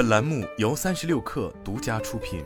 本栏目由三十六氪独家出品。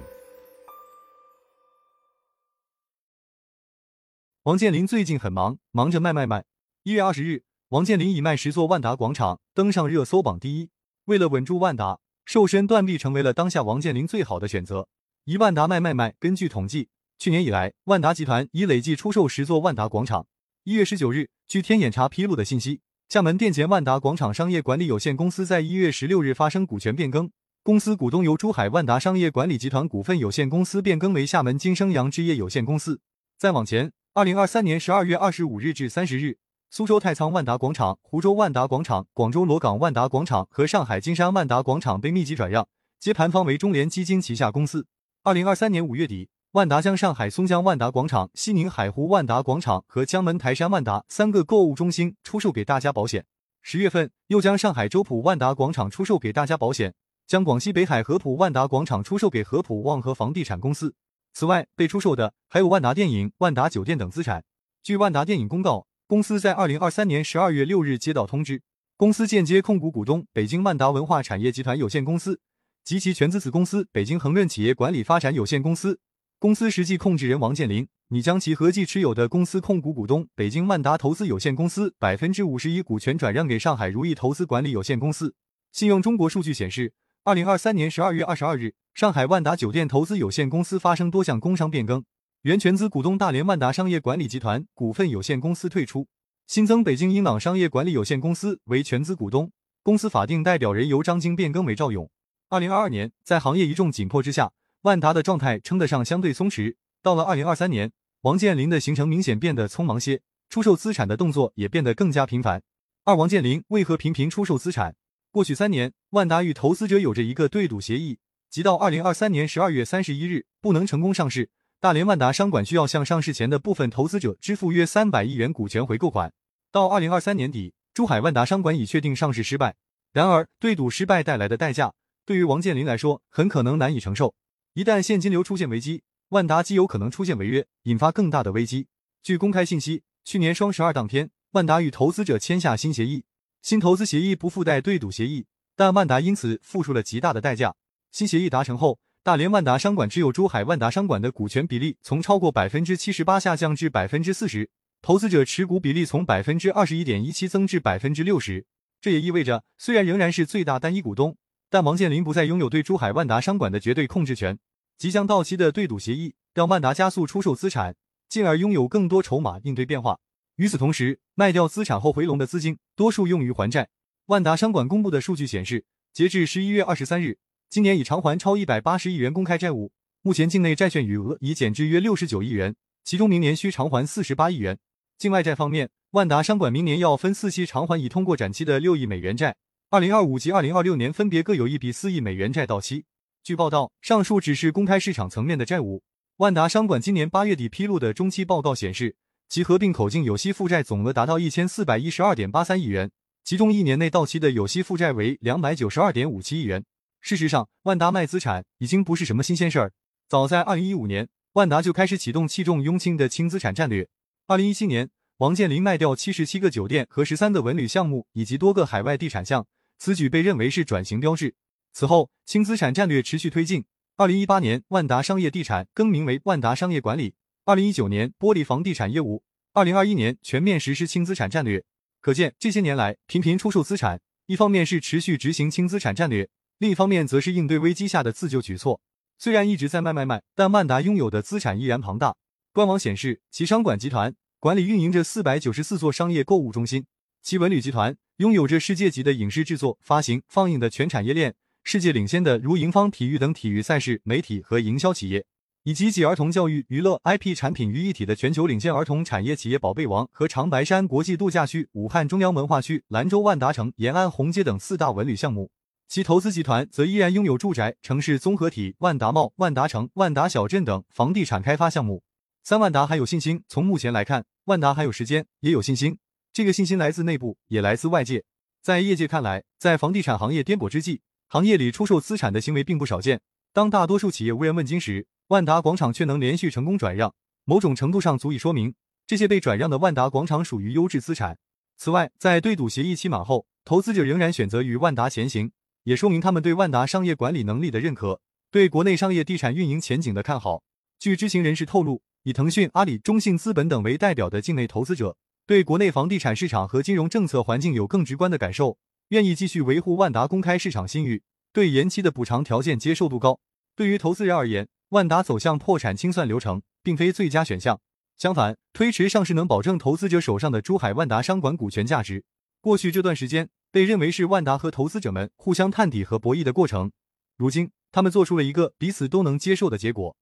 王健林最近很忙，忙着卖卖卖。一月二十日，王健林以卖十座万达广场登上热搜榜第一。为了稳住万达，瘦身断臂成为了当下王健林最好的选择。一万达卖卖卖，根据统计，去年以来，万达集团已累计出售十座万达广场。一月十九日，据天眼查披露的信息。厦门电前万达广场商业管理有限公司在一月十六日发生股权变更，公司股东由珠海万达商业管理集团股份有限公司变更为厦门金生阳置业有限公司。再往前，二零二三年十二月二十五日至三十日，苏州太仓万达广场、湖州万达广场、广州罗岗万达广场和上海金山万达广场被密集转让，接盘方为中联基金旗下公司。二零二三年五月底。万达将上海松江万达广场、西宁海湖万达广场和江门台山万达三个购物中心出售给大家保险。十月份又将上海周浦万达广场出售给大家保险，将广西北海合浦万达广场出售给合浦旺和房地产公司。此外，被出售的还有万达电影、万达酒店等资产。据万达电影公告，公司在二零二三年十二月六日接到通知，公司间接控股股东北京万达文化产业集团有限公司及其全资子公司北京恒润企业管理发展有限公司。公司实际控制人王健林拟将其合计持有的公司控股股东北京万达投资有限公司百分之五十一股权转让给上海如意投资管理有限公司。信用中国数据显示，二零二三年十二月二十二日，上海万达酒店投资有限公司发生多项工商变更，原全资股东大连万达商业管理集团股份有限公司退出，新增北京英朗商业管理有限公司为全资股东，公司法定代表人由张晶变更为赵勇。二零二二年，在行业一众紧迫之下。万达的状态称得上相对松弛。到了二零二三年，王健林的行程明显变得匆忙些，出售资产的动作也变得更加频繁。二王健林为何频频出售资产？过去三年，万达与投资者有着一个对赌协议，即到二零二三年十二月三十一日不能成功上市，大连万达商管需要向上市前的部分投资者支付约三百亿元股权回购款。到二零二三年底，珠海万达商管已确定上市失败。然而，对赌失败带来的代价，对于王健林来说，很可能难以承受。一旦现金流出现危机，万达极有可能出现违约，引发更大的危机。据公开信息，去年双十二当天，万达与投资者签下新协议，新投资协议不附带对赌协议，但万达因此付出了极大的代价。新协议达成后，大连万达商管持有珠海万达商管的股权比例从超过百分之七十八下降至百分之四十，投资者持股比例从百分之二十一点一七增至百分之六十。这也意味着，虽然仍然是最大单一股东。但王健林不再拥有对珠海万达商管的绝对控制权。即将到期的对赌协议让万达加速出售资产，进而拥有更多筹码应对变化。与此同时，卖掉资产后回笼的资金多数用于还债。万达商管公布的数据显示，截至十一月二十三日，今年已偿还超一百八十亿元公开债务，目前境内债券余额已减至约六十九亿元，其中明年需偿还四十八亿元。境外债方面，万达商管明年要分四期偿还已通过展期的六亿美元债。二零二五及二零二六年分别各有一笔四亿美元债到期。据报道，上述只是公开市场层面的债务。万达商管今年八月底披露的中期报告显示，其合并口径有息负债总额达到一千四百一十二点八三亿元，其中一年内到期的有息负债为两百九十二点五七亿元。事实上，万达卖资产已经不是什么新鲜事儿。早在二零一五年，万达就开始启动弃重拥轻的轻资产战略。二零一七年，王健林卖掉七十七个酒店和十三个文旅项目以及多个海外地产项。此举被认为是转型标志。此后，轻资产战略持续推进。二零一八年，万达商业地产更名为万达商业管理。二零一九年，剥离房地产业务。二零二一年，全面实施轻资产战略。可见，这些年来频频出售资产，一方面是持续执行轻资产战略，另一方面则是应对危机下的自救举措。虽然一直在卖卖卖，但万达拥有的资产依然庞大。官网显示，其商管集团管理运营着四百九十四座商业购物中心。其文旅集团拥有着世界级的影视制作、发行、放映的全产业链，世界领先的如盈方体育等体育赛事、媒体和营销企业，以及集儿童教育、娱乐、IP 产品于一体的全球领先儿童产业企业宝贝王和长白山国际度假区、武汉中央文化区、兰州万达城、延安红街等四大文旅项目。其投资集团则依然拥有住宅、城市综合体、万达茂、万达城、万达小镇等房地产开发项目。三万达还有信心。从目前来看，万达还有时间，也有信心。这个信心来自内部，也来自外界。在业界看来，在房地产行业颠簸之际，行业里出售资产的行为并不少见。当大多数企业无人问津时，万达广场却能连续成功转让，某种程度上足以说明这些被转让的万达广场属于优质资产。此外，在对赌协议期满后，投资者仍然选择与万达前行，也说明他们对万达商业管理能力的认可，对国内商业地产运营前景的看好。据知情人士透露，以腾讯、阿里、中信资本等为代表的境内投资者，对国内房地产市场和金融政策环境有更直观的感受，愿意继续维护万达公开市场信誉，对延期的补偿条件接受度高。对于投资人而言，万达走向破产清算流程并非最佳选项，相反，推迟上市能保证投资者手上的珠海万达商管股权价值。过去这段时间被认为是万达和投资者们互相探底和博弈的过程，如今他们做出了一个彼此都能接受的结果。